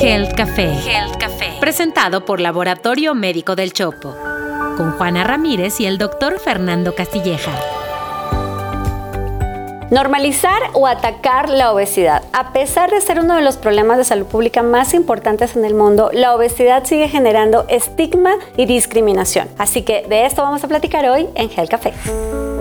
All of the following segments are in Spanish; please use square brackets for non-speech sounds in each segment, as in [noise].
Health Café. Health Café. Presentado por Laboratorio Médico del Chopo. Con Juana Ramírez y el doctor Fernando Castilleja. Normalizar o atacar la obesidad. A pesar de ser uno de los problemas de salud pública más importantes en el mundo, la obesidad sigue generando estigma y discriminación. Así que de esto vamos a platicar hoy en Health Café.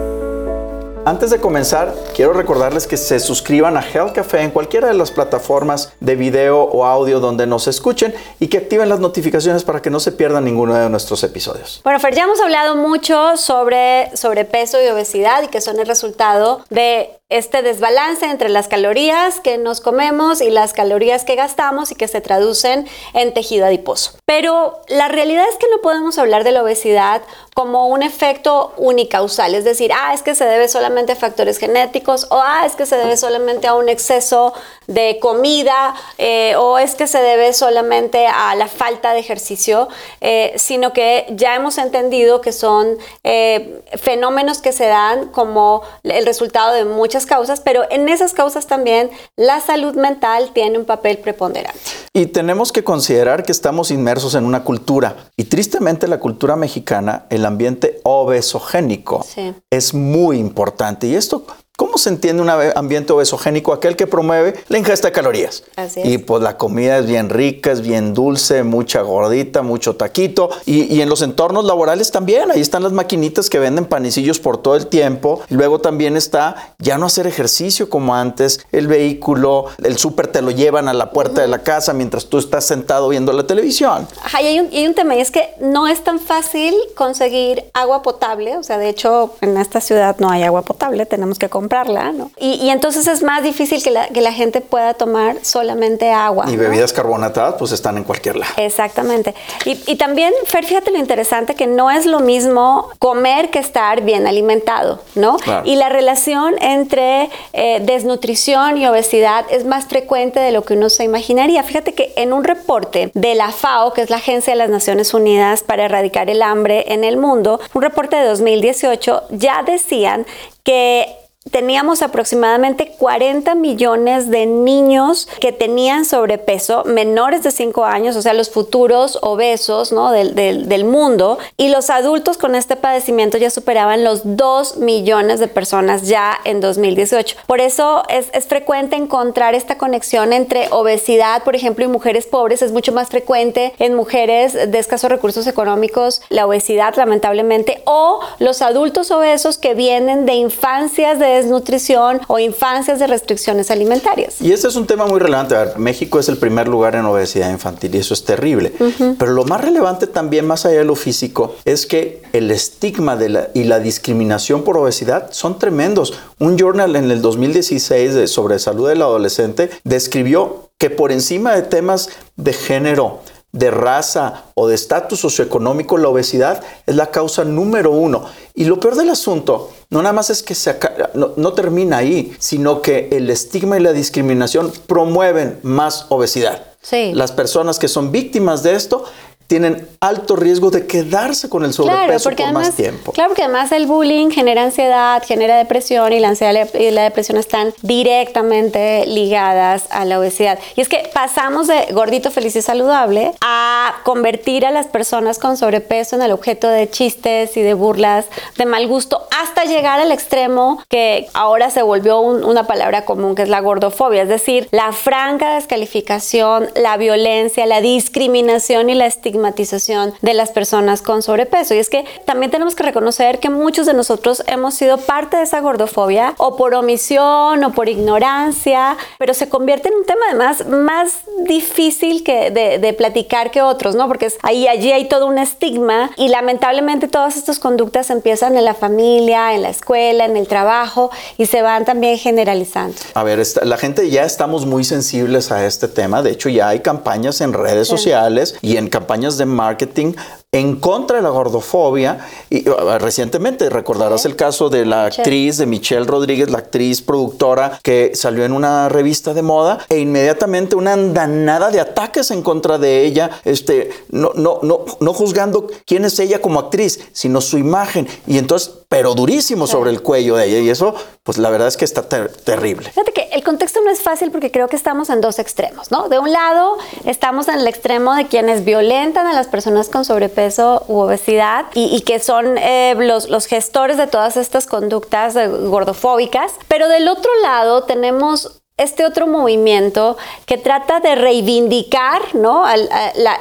Antes de comenzar, quiero recordarles que se suscriban a Health Café en cualquiera de las plataformas de video o audio donde nos escuchen y que activen las notificaciones para que no se pierdan ninguno de nuestros episodios. Bueno, Fer, ya hemos hablado mucho sobre sobrepeso y obesidad y que son el resultado de este desbalance entre las calorías que nos comemos y las calorías que gastamos y que se traducen en tejido adiposo. Pero la realidad es que no podemos hablar de la obesidad como un efecto unicausal, es decir, ah, es que se debe solamente a factores genéticos o ah, es que se debe solamente a un exceso de comida eh, o es que se debe solamente a la falta de ejercicio, eh, sino que ya hemos entendido que son eh, fenómenos que se dan como el resultado de muchas causas, pero en esas causas también la salud mental tiene un papel preponderante. Y tenemos que considerar que estamos inmersos en una cultura. Y tristemente la cultura mexicana, el ambiente obesogénico es muy importante. Y esto ¿Cómo se entiende un ambiente obesogénico? Aquel que promueve la ingesta de calorías. Así es. Y pues la comida es bien rica, es bien dulce, mucha gordita, mucho taquito. Y, en los entornos laborales también, ahí están las maquinitas que venden panecillos por todo el tiempo. luego también está ya no hacer ejercicio como antes, el vehículo, el súper te lo llevan a la puerta de la casa mientras tú estás sentado viendo la televisión. Ajá, y hay un, y hay un tema, y es que no es tan fácil conseguir agua potable. O sea, de hecho, en esta ciudad no hay agua potable, tenemos que comprar comprarla, ¿no? Y, entonces es más difícil que la, que la, gente pueda tomar solamente agua. Y bebidas carbonatadas pues están en cualquier lado. Exactamente. Y, y, también, Fer, fíjate lo interesante que no es lo mismo comer que estar bien alimentado, ¿no? Y la relación entre eh, desnutrición y obesidad es más frecuente de lo que uno se imaginaría. Fíjate que en un reporte de la FAO, que es la Agencia de las Naciones Unidas para Erradicar el Hambre en el Mundo, un reporte de 2018, ya decían que teníamos aproximadamente 40 millones de niños que tenían sobrepeso, menores de 5 años, o sea, los futuros obesos ¿no? del, del, mundo, y los adultos con este padecimiento ya superaban los 2 millones de personas ya en 2018. Por eso es, es frecuente encontrar esta conexión entre obesidad, por ejemplo, y mujeres pobres. Es mucho más frecuente en mujeres de escasos recursos económicos la obesidad, lamentablemente, o los adultos obesos que vienen de infancias de desnutrición o infancias de restricciones alimentarias. Y este es un tema muy relevante. México es el primer lugar en obesidad infantil y eso es terrible. Pero lo más relevante también, más allá de lo físico, es que el estigma de la, y la discriminación por obesidad son tremendos. Un journal en el 2016 sobre salud del adolescente describió que por encima de temas de género, de raza o de estatus socioeconómico, la obesidad es la causa número uno. Y lo peor del asunto no nada más es que se no, no, termina ahí, sino que el estigma y la discriminación promueven más obesidad. Sí. Las personas que son víctimas de esto tienen alto riesgo de quedarse con el sobrepeso por más tiempo. Claro, porque además el bullying genera ansiedad, genera depresión y la ansiedad y la depresión están directamente ligadas a la obesidad. Y es que pasamos de gordito, feliz y saludable a convertir a las personas con sobrepeso en el objeto de chistes y de burlas de mal gusto hasta llegar al extremo que ahora se volvió una palabra común que es la gordofobia, es decir, la franca descalificación, la violencia, la discriminación y la estigmatización estigmatización de las personas con sobrepeso. Y es que también tenemos que reconocer que muchos de nosotros hemos sido parte de esa gordofobia o por omisión o por ignorancia, pero se convierte en un tema además más difícil que de, platicar que otros, ¿no? Porque es, ahí, allí hay todo un estigma y lamentablemente todas estas conductas empiezan en la familia, en la escuela, en el trabajo y se van también generalizando. A ver, la gente ya estamos muy sensibles a este tema. De hecho, ya hay campañas en redes sociales y en campañas de marketing en contra de la gordofobia. Y uh, recientemente recordarás el caso de la actriz, de Michelle Rodríguez, la actriz productora que salió en una revista de moda e inmediatamente una andanada de ataques en contra de ella, este, no, no, no, no juzgando quién es ella como actriz, sino su imagen. Y entonces, pero durísimo sobre el cuello de ella. Y eso, pues la verdad es que está terrible. Fíjate que el contexto no es fácil porque creo que estamos en dos extremos, ¿no? De un lado, estamos en el extremo de quienes violentan a las personas con sobrepeso u obesidad y, que son eh, los, los gestores de todas estas conductas gordofóbicas. Pero del otro lado tenemos este otro movimiento que trata de reivindicar ¿no?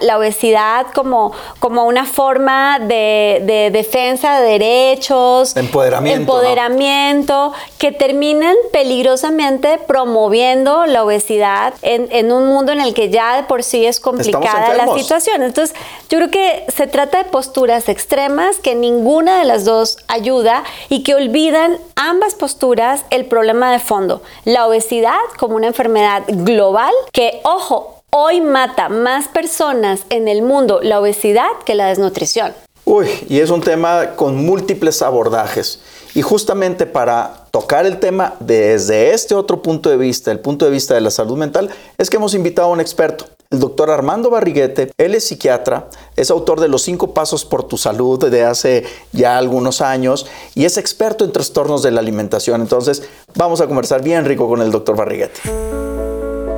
la, obesidad como, como una forma de, defensa de derechos, empoderamiento, empoderamiento que terminan peligrosamente promoviendo la obesidad en, un mundo en el que ya de por sí es complicada la situación. Entonces, yo creo que se trata de posturas extremas que ninguna de las dos ayuda y que olvidan ambas posturas el problema de fondo, la obesidad como una enfermedad global que, ojo, hoy mata más personas en el mundo la obesidad que la desnutrición. Uy, y es un tema con múltiples abordajes. Y justamente para tocar el tema desde este otro punto de vista, el punto de vista de la salud mental, es que hemos invitado a un experto, el doctor Armando Barriguete. Él es psiquiatra, es autor de Los cinco pasos por tu salud de hace ya algunos años y es experto en trastornos de la alimentación. Entonces, vamos a conversar bien rico con el doctor Barriguete.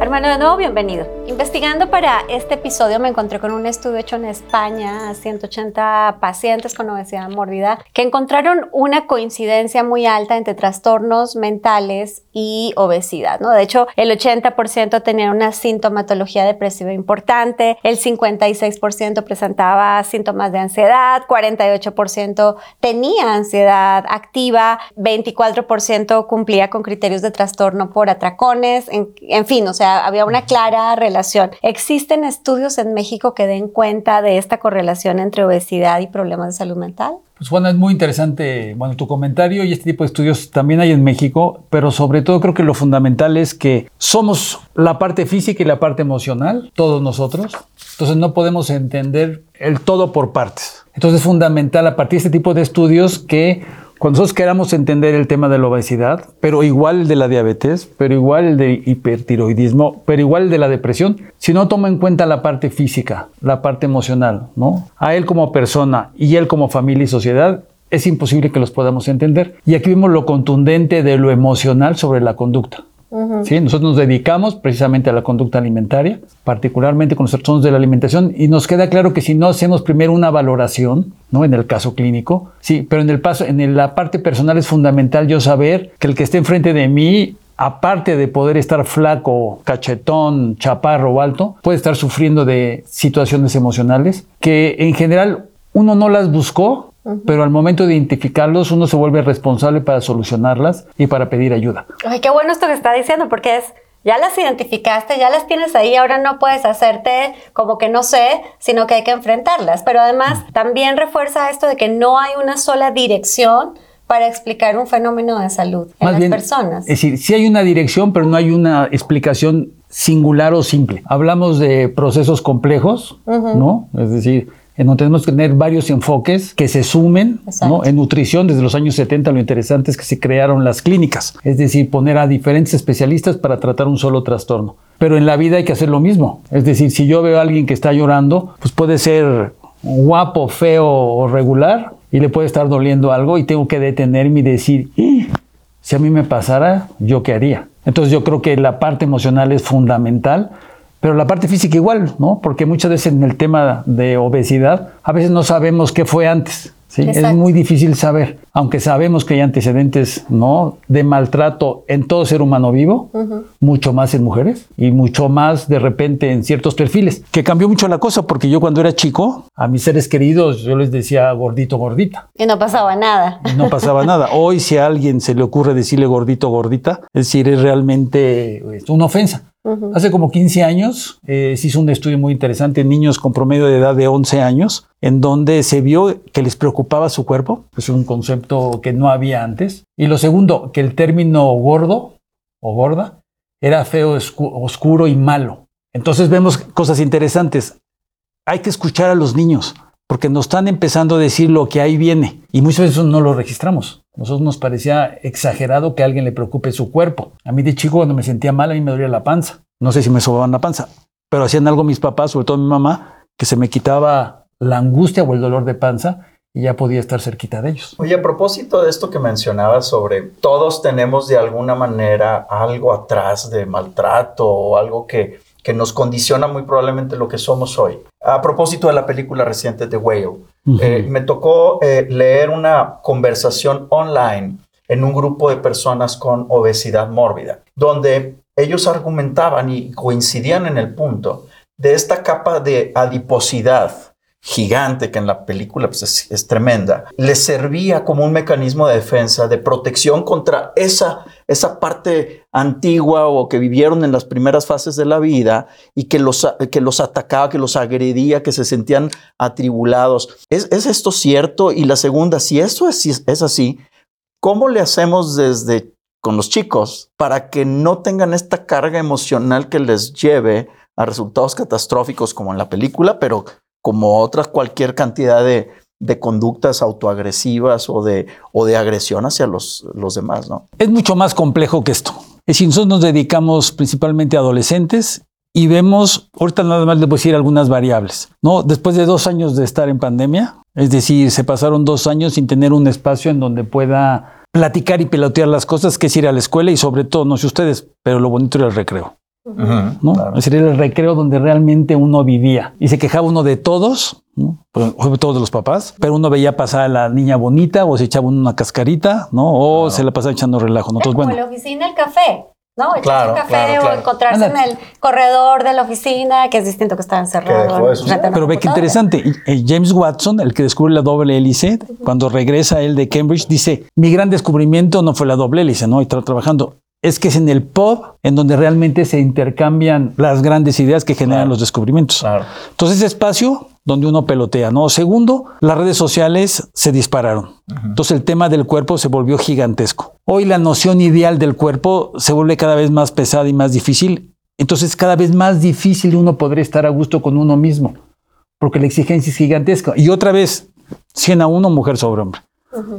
Hermano, de nuevo, bienvenido. Investigando para este episodio me encontré con un estudio hecho en España a 180 pacientes con obesidad mórbida que encontraron una coincidencia muy alta entre trastornos mentales y obesidad. ¿no? De hecho, el 80% tenía una sintomatología depresiva importante, el 56% presentaba síntomas de ansiedad, 48% tenía ansiedad activa, 24% cumplía con criterios de trastorno por atracones, en, en fin, o sea, había una clara relación. ¿Existen estudios en México que den cuenta de esta correlación entre obesidad y problemas de salud mental? Pues Juana, es muy interesante, bueno, tu comentario y este tipo de estudios también hay en México, pero sobre todo creo que lo fundamental es que somos la parte física y la parte emocional, todos nosotros, entonces no podemos entender el todo por partes. Entonces es fundamental a partir de este tipo de estudios que cuando nosotros queramos entender el tema de la obesidad, pero igual el de la diabetes, pero igual el de hipertiroidismo, pero igual el de la depresión, si no toma en cuenta la parte física, la parte emocional, ¿no? A él como persona y él como familia y sociedad, es imposible que los podamos entender. Y aquí vemos lo contundente de lo emocional sobre la conducta. ¿Sí? Nosotros nos dedicamos precisamente a la conducta alimentaria, particularmente con los trastornos de la alimentación, y nos queda claro que si no hacemos primero una valoración, ¿no? en el caso clínico, sí, pero en, el paso, en la parte personal es fundamental yo saber que el que esté enfrente de mí aparte de poder estar flaco, cachetón, chaparro o alto, puede estar sufriendo de situaciones emocionales que en general uno no las buscó, pero al momento de identificarlos uno se vuelve responsable para solucionarlas y para pedir ayuda. Ay, qué bueno esto que está diciendo, porque es, ya las identificaste, ya las tienes ahí, ahora no puedes hacerte como que no sé, sino que hay que enfrentarlas. Pero además también refuerza esto de que no hay una sola dirección para explicar un fenómeno de salud en las personas. Es decir, sí hay una dirección, pero no hay una explicación singular o simple. Hablamos de procesos complejos, ¿no? Es decir, en donde tenemos que tener varios enfoques que se sumen. ¿no? En nutrición, desde los años 70, lo interesante es que se crearon las clínicas, es decir, poner a diferentes especialistas para tratar un solo trastorno. Pero en la vida hay que hacer lo mismo. Es decir, si yo veo a alguien que está llorando, pues puede ser guapo, feo o regular y le puede estar doliendo algo y tengo que detenerme y decir, si a mí me pasara, ¿yo qué haría? Entonces yo creo que la parte emocional es fundamental pero la parte física igual, ¿no? Porque muchas veces en el tema de obesidad, a veces no sabemos qué fue antes. ¿sí? Es muy difícil saber, aunque sabemos que hay antecedentes ¿no? de maltrato en todo ser humano vivo, mucho más en mujeres y mucho más de repente en ciertos perfiles, que cambió mucho la cosa porque yo cuando era chico, a mis seres queridos yo les decía gordito, gordita. Y no pasaba nada. no pasaba nada. Hoy si a alguien se le ocurre decirle gordito, gordita, es decir, es realmente pues, una ofensa. Hace como 15 años eh, se hizo un estudio muy interesante en niños con promedio de edad de 11 años, en donde se vio que les preocupaba su cuerpo, es un concepto que no había antes. Y lo segundo, que el término gordo o gorda era feo, oscuro y malo. Entonces vemos cosas interesantes. Hay que escuchar a los niños. porque nos están empezando a decir lo que ahí viene y muchas veces no lo registramos. Nosotros nos parecía exagerado que alguien le preocupe su cuerpo. A mí de chico cuando me sentía mal a mí me dolía la panza. No sé si me sobaban la panza, pero hacían algo mis papás, sobre todo mi mamá, que se me quitaba la angustia o el dolor de panza y ya podía estar cerquita de ellos. Oye, a propósito de esto que mencionabas sobre todos tenemos de alguna manera algo atrás de maltrato o algo que, que nos condiciona muy probablemente lo que somos hoy. A propósito de la película reciente de Whale, eh, me tocó eh, leer una conversación online en un grupo de personas con obesidad mórbida, donde ellos argumentaban y coincidían en el punto de esta capa de adiposidad gigante que en la película pues, es, tremenda, les servía como un mecanismo de defensa, de protección contra esa, esa parte antigua o que vivieron en las primeras fases de la vida y que los, que los atacaba, que los agredía, que se sentían atribulados. ¿Es, esto cierto? Y la segunda, si eso es, es así, ¿cómo le hacemos desde con los chicos para que no tengan esta carga emocional que les lleve a resultados catastróficos como en la película, pero como otra cualquier cantidad de, conductas autoagresivas o de, o de agresión hacia los, los demás, ¿no? Es mucho más complejo que esto. Es decir, nosotros nos dedicamos principalmente a adolescentes y vemos, ahorita nada más les voy a decir algunas variables, ¿no? Después de dos años de estar en pandemia, es decir, se pasaron dos años sin tener un espacio en donde pueda platicar y pelotear las cosas, que es ir a la escuela y sobre todo, no sé ustedes, pero lo bonito era el recreo. ¿No? Era el recreo donde realmente uno vivía y se quejaba uno de todos, pues, sobre todo de los papás, pero uno veía pasar a la niña bonita o se echaba una cascarita, ¿no? O se la pasaba echando relajo. Entonces, bueno. Como la oficina, el café. ¿no? Echarse un café o encontrarse en el corredor de la oficina, que es distinto que estar encerrado. Pero ve qué interesante. James Watson, el que descubre la doble hélice, cuando regresa él de Cambridge, dice, mi gran descubrimiento no fue la doble hélice, ¿no? Y estaba trabajando es que es en el pub en donde realmente se intercambian las grandes ideas que generan los descubrimientos. Entonces, ese espacio donde uno pelotea, ¿no? Segundo, las redes sociales se dispararon. Entonces, el tema del cuerpo se volvió gigantesco. Hoy la noción ideal del cuerpo se vuelve cada vez más pesada y más difícil. Entonces, cada vez más difícil uno podría estar a gusto con uno mismo, porque la exigencia es gigantesca. Y otra vez, 100 a uno, mujer sobre hombre.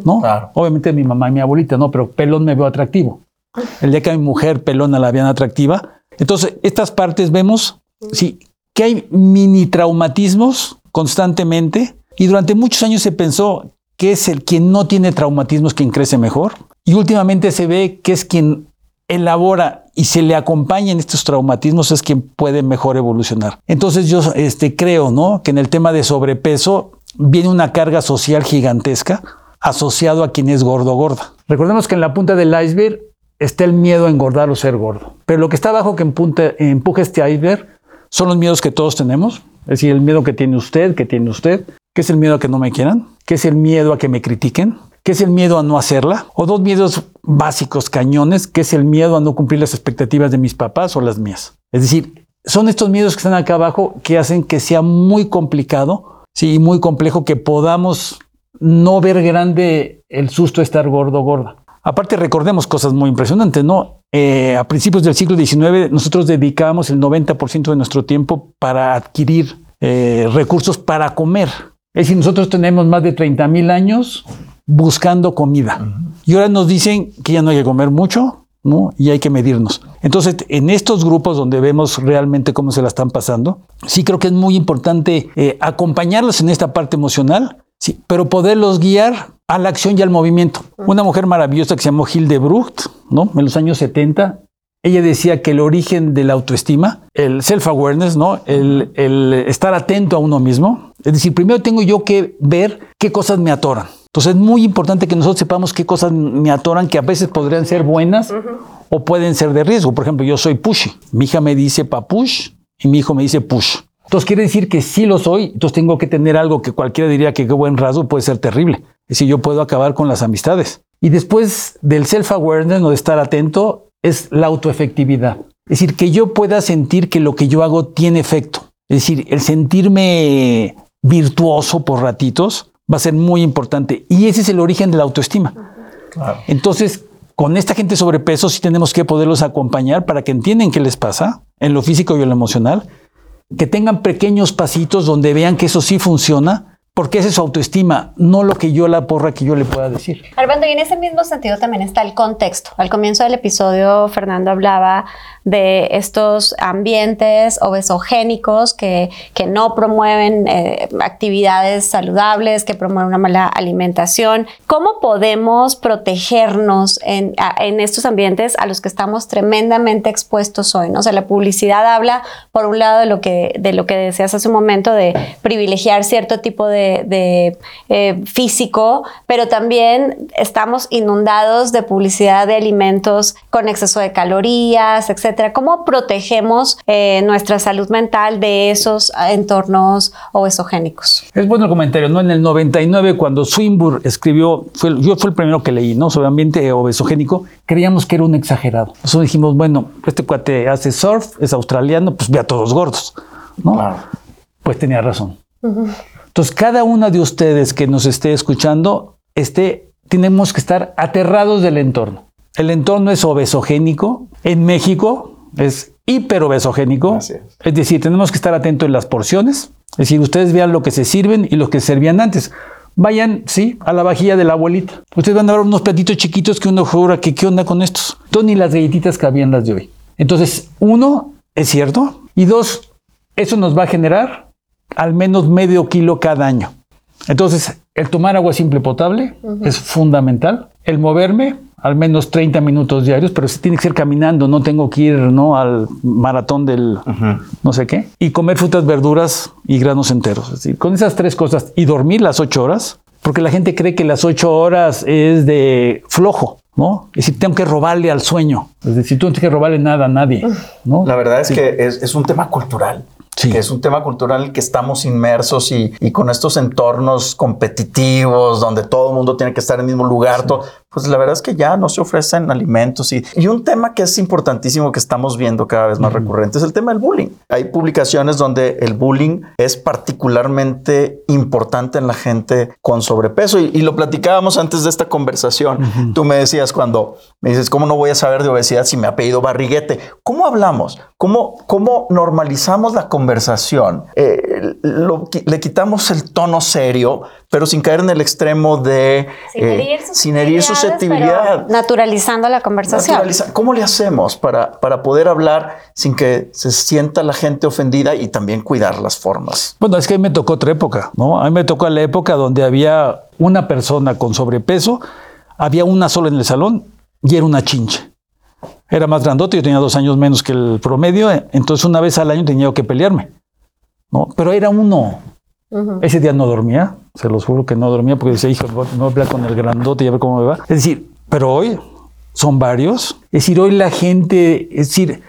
¿no? Obviamente mi mamá y mi abuelita, no, pero pelón me veo atractivo el día que mi mujer pelona la vean atractiva. Entonces, estas partes vemos, sí, que hay mini traumatismos constantemente y durante muchos años se pensó que es el quien no tiene traumatismos quien crece mejor y últimamente se ve que es quien elabora y se le acompaña en estos traumatismos es quien puede mejor evolucionar. Entonces yo este, creo ¿no? que en el tema de sobrepeso viene una carga social gigantesca asociado a quien es gordo o gorda. Recordemos que en la punta del iceberg está el miedo a engordar o ser gordo. Pero lo que está abajo que empuja este iceberg son los miedos que todos tenemos. Es decir, el miedo que tiene usted, que tiene usted, que es el miedo a que no me quieran, que es el miedo a que me critiquen, que es el miedo a no hacerla, o dos miedos básicos cañones, que es el miedo a no cumplir las expectativas de mis papás o las mías. Es decir, son estos miedos que están acá abajo que hacen que sea muy complicado, sí, muy complejo que podamos no ver grande el susto de estar gordo o gorda. Aparte, recordemos cosas muy impresionantes, ¿no? Eh, a principios del siglo XIX, nosotros dedicábamos el 90% de nuestro tiempo para adquirir eh, recursos para comer. Es decir, nosotros tenemos más de 30 mil años buscando comida. Y ahora nos dicen que ya no hay que comer mucho, ¿no? Y hay que medirnos. Entonces, en estos grupos donde vemos realmente cómo se la están pasando, sí creo que es muy importante eh, acompañarlos en esta parte emocional, sí, pero poderlos guiar a la acción y al movimiento. Una mujer maravillosa que se llamó Hildebrucht, ¿no? En los años 70, ella decía que el origen de la autoestima, el self-awareness, ¿no? El, estar atento a uno mismo. Es decir, primero tengo yo que ver qué cosas me atoran. Entonces es muy importante que nosotros sepamos qué cosas me atoran, que a veces podrían ser buenas o pueden ser de riesgo. Por ejemplo, yo soy pushy. Mi hija me dice papush y mi hijo me dice push. Entonces quiere decir que sí lo soy, entonces tengo que tener algo que cualquiera diría que qué buen rasgo puede ser terrible. Es decir, yo puedo acabar con las amistades. Y después del self-awareness o de estar atento es la autoefectividad. Es decir, que yo pueda sentir que lo que yo hago tiene efecto. Es decir, el sentirme virtuoso por ratitos va a ser muy importante. Y ese es el origen de la autoestima. Entonces, con esta gente sobrepeso sí tenemos que poderlos acompañar para que entiendan qué les pasa en lo físico y en lo emocional, que tengan pequeños pasitos donde vean que eso sí funciona porque esa es su autoestima, no lo que yo la porra que yo le pueda decir. Armando, y en ese mismo sentido también está el contexto. Al comienzo del episodio, Fernando hablaba de estos ambientes obesogénicos que, que no promueven eh, actividades saludables, que promueven una mala alimentación. ¿Cómo podemos protegernos en, en, estos ambientes a los que estamos tremendamente expuestos hoy? O sea, la publicidad habla, por un lado, de lo que, de lo que decías hace un momento, de privilegiar cierto tipo de, de eh, físico, pero también estamos inundados de publicidad de alimentos con exceso de calorías, etc ¿Cómo protegemos eh, nuestra salud mental de esos entornos obesogénicos? Es bueno el comentario, ¿no? En el 99, cuando Swinburne escribió, fue, yo fue el primero que leí, ¿no? Sobre ambiente obesogénico, creíamos que era un exagerado. Nosotros dijimos, bueno, este cuate hace surf, es australiano, pues ve a todos gordos, ¿no? Claro. Pues tenía razón. Entonces, cada una de ustedes que nos esté escuchando, esté, tenemos que estar aterrados del entorno. El entorno es obesogénico. En México es hiperobesogénico. Es. es decir, tenemos que estar atentos en las porciones. Es decir, ustedes vean lo que se sirven y lo que servían antes. Vayan, sí, a la vajilla de la abuelita. Ustedes van a ver unos platitos chiquitos que uno jura que qué onda con estos. Entonces, ni las galletitas cabían las de hoy. Entonces, uno, es cierto. Y dos, eso nos va a generar al menos medio kilo cada año. Entonces, el tomar agua simple potable es fundamental. El moverme, al menos 30 minutos diarios, pero si tiene que ser caminando, no tengo que ir ¿no? al maratón del no sé qué. Y comer frutas, verduras y granos enteros. Es decir, con esas tres cosas y dormir las ocho horas, porque la gente cree que las ocho horas es de flojo. ¿no? Es decir, tengo que robarle al sueño. Es decir, tú no tienes que robarle nada a nadie. ¿no? La verdad es que es, es un tema cultural. Sí. que es un tema cultural en el que estamos inmersos y, y, con estos entornos competitivos donde todo el mundo tiene que estar en el mismo lugar. Sí. Todo, pues la verdad es que ya no se ofrecen alimentos. Y, y un tema que es importantísimo que estamos viendo cada vez más uh -huh. recurrente es el tema del bullying. Hay publicaciones donde el bullying es particularmente importante en la gente con sobrepeso y, y lo platicábamos antes de esta conversación. Uh -huh. Tú me decías cuando me dices, ¿cómo no voy a saber de obesidad si me ha pedido barriguete? ¿Cómo hablamos? ¿Cómo, cómo normalizamos la conversación? Eh, lo, le quitamos el tono serio, pero sin caer en el extremo de sin herir, eh, sin herir susceptibilidad. Naturalizando la conversación. Naturaliza ¿Cómo le hacemos para, para poder hablar sin que se sienta la gente ofendida y también cuidar las formas? Bueno, es que a mí me tocó otra época, ¿no? A mí me tocó la época donde había una persona con sobrepeso, había una sola en el salón y era una chinche. Era más grandote, yo tenía dos años menos que el promedio, entonces una vez al año tenía que pelearme, ¿no? Pero era uno. Ese día no dormía, se los juro que no dormía porque decía, hijo, no habla con el grandote y a ver cómo me va. Es decir, pero hoy son varios. Es decir, hoy la gente, es decir,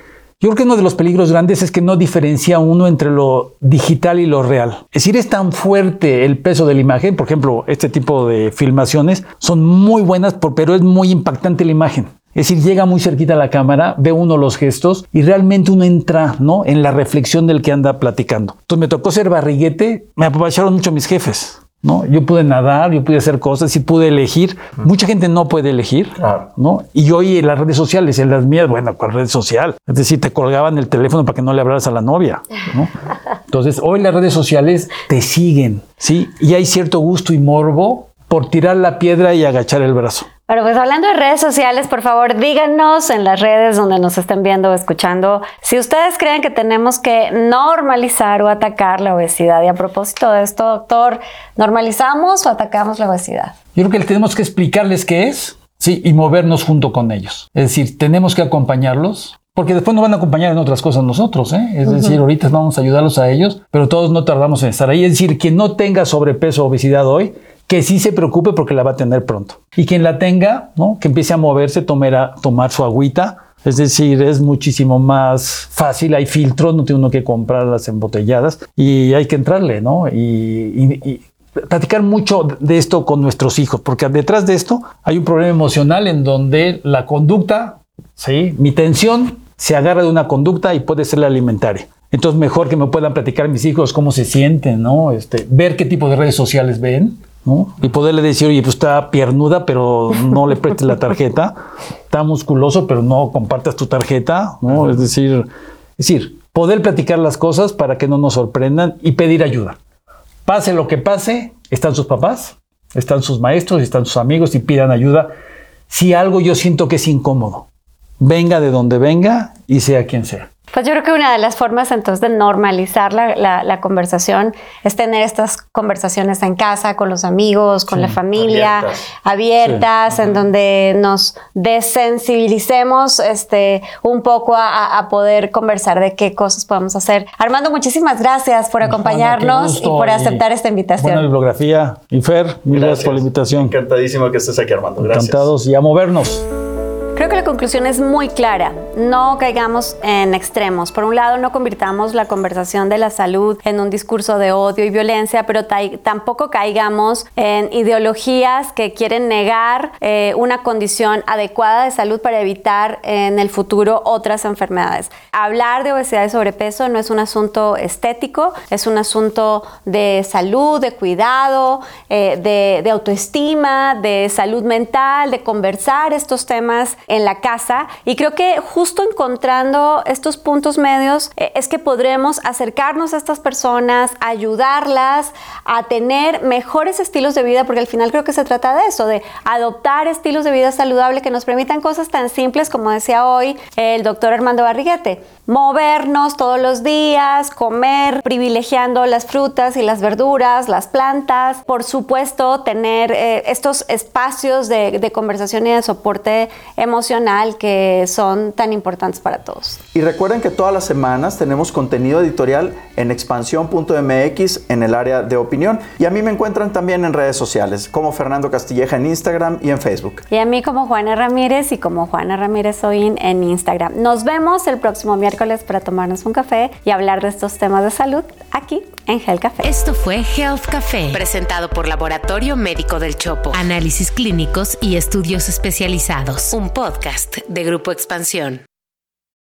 yo creo que uno de los peligros grandes es que no diferencia uno entre lo digital y lo real. Es decir, es tan fuerte el peso de la imagen, por ejemplo, este tipo de filmaciones son muy buenas, pero es muy impactante la imagen. Es decir, llega muy cerquita a la cámara, ve uno los gestos y realmente uno entra ¿no? en la reflexión del que anda platicando. Entonces me tocó ser barriguete, me aprovecharon mucho mis jefes. ¿no? Yo pude nadar, yo pude hacer cosas y pude elegir. Mucha gente no puede elegir, claro. ¿no? Y hoy en las redes sociales, en las mías, bueno, ¿cuál red social? Es decir, te colgaban el teléfono para que no le hablaras a la novia, ¿no? [laughs] Entonces, hoy las redes sociales te siguen, ¿sí? Y hay cierto gusto y morbo por tirar la piedra y agachar el brazo. Pero pues hablando de redes sociales, por favor, díganos en las redes donde nos estén viendo o escuchando si ustedes creen que tenemos que normalizar o atacar la obesidad. Y a propósito de esto, doctor, ¿normalizamos o atacamos la obesidad? Yo creo que tenemos que explicarles qué es, sí, y movernos junto con ellos. Es decir, tenemos que acompañarlos, porque después nos van a acompañar en otras cosas nosotros, ¿eh? Es uh -huh. decir, ahorita vamos a ayudarlos a ellos, pero todos no tardamos en estar ahí. Es decir, quien no tenga sobrepeso o obesidad hoy, que sí se preocupe porque la va a tener pronto. Y quien la tenga, ¿no? que empiece a moverse, tomar, tomar su agüita. Es decir, es muchísimo más fácil, hay filtros, no tiene uno que comprarlas embotelladas y hay que entrarle, ¿no? Y, y, y platicar mucho de esto con nuestros hijos, porque detrás de esto hay un problema emocional en donde la conducta, ¿sí? mi tensión se agarra de una conducta y puede ser la alimentaria. Entonces, mejor que me puedan platicar mis hijos cómo se sienten, ¿no? Este, ver qué tipo de redes sociales ven, ¿no? Y poderle decir, oye, pues está piernuda, pero no le prestes la tarjeta. Está musculoso, pero no compartas tu tarjeta, ¿no? Es decir, es decir, poder platicar las cosas para que no nos sorprendan y pedir ayuda. Pase lo que pase, están sus papás, están sus maestros, están sus amigos y pidan ayuda. Si algo yo siento que es incómodo, venga de donde venga y sea quien sea. Pues yo creo que una de las formas entonces de normalizar la, conversación es tener estas conversaciones en casa, con los amigos, con la familia, abiertas, en donde nos desensibilicemos este, un poco a, poder conversar de qué cosas podemos hacer. Armando, muchísimas gracias por acompañarnos y por aceptar esta invitación. Buena bibliografía. Y Fer, mil gracias por la invitación. Encantadísimo que estés aquí, Armando. Gracias. Encantados y a movernos. Creo que la conclusión es muy clara. No caigamos en extremos. Por un lado, no convirtamos la conversación de la salud en un discurso de odio y violencia, pero tampoco caigamos en ideologías que quieren negar eh, una condición adecuada de salud para evitar en el futuro otras enfermedades. Hablar de obesidad y sobrepeso no es un asunto estético, es un asunto de salud, de cuidado, eh, de autoestima, de salud mental, de conversar estos temas en la casa. Y creo que justo encontrando estos puntos medios eh, es que podremos acercarnos a estas personas, ayudarlas a tener mejores estilos de vida, porque al final creo que se trata de eso, de adoptar estilos de vida saludable que nos permitan cosas tan simples como decía hoy el doctor Armando Barriguete, movernos todos los días, comer privilegiando las frutas y las verduras, las plantas, por supuesto tener eh, estos espacios de, de conversación y de soporte emocional que son tan importantes para todos. Y recuerden que todas las semanas tenemos contenido editorial en expansión.mx en el área de opinión y a mí me encuentran también en redes sociales como Fernando Castilleja en Instagram y en Facebook. Y a mí como Juana Ramírez y como Juana Ramírez Oin en Instagram. Nos vemos el próximo miércoles para tomarnos un café y hablar de estos temas de salud aquí en Health Café. Esto fue Health Café, presentado por Laboratorio Médico del Chopo. Análisis clínicos y estudios especializados. Un podcast de Grupo Expansión.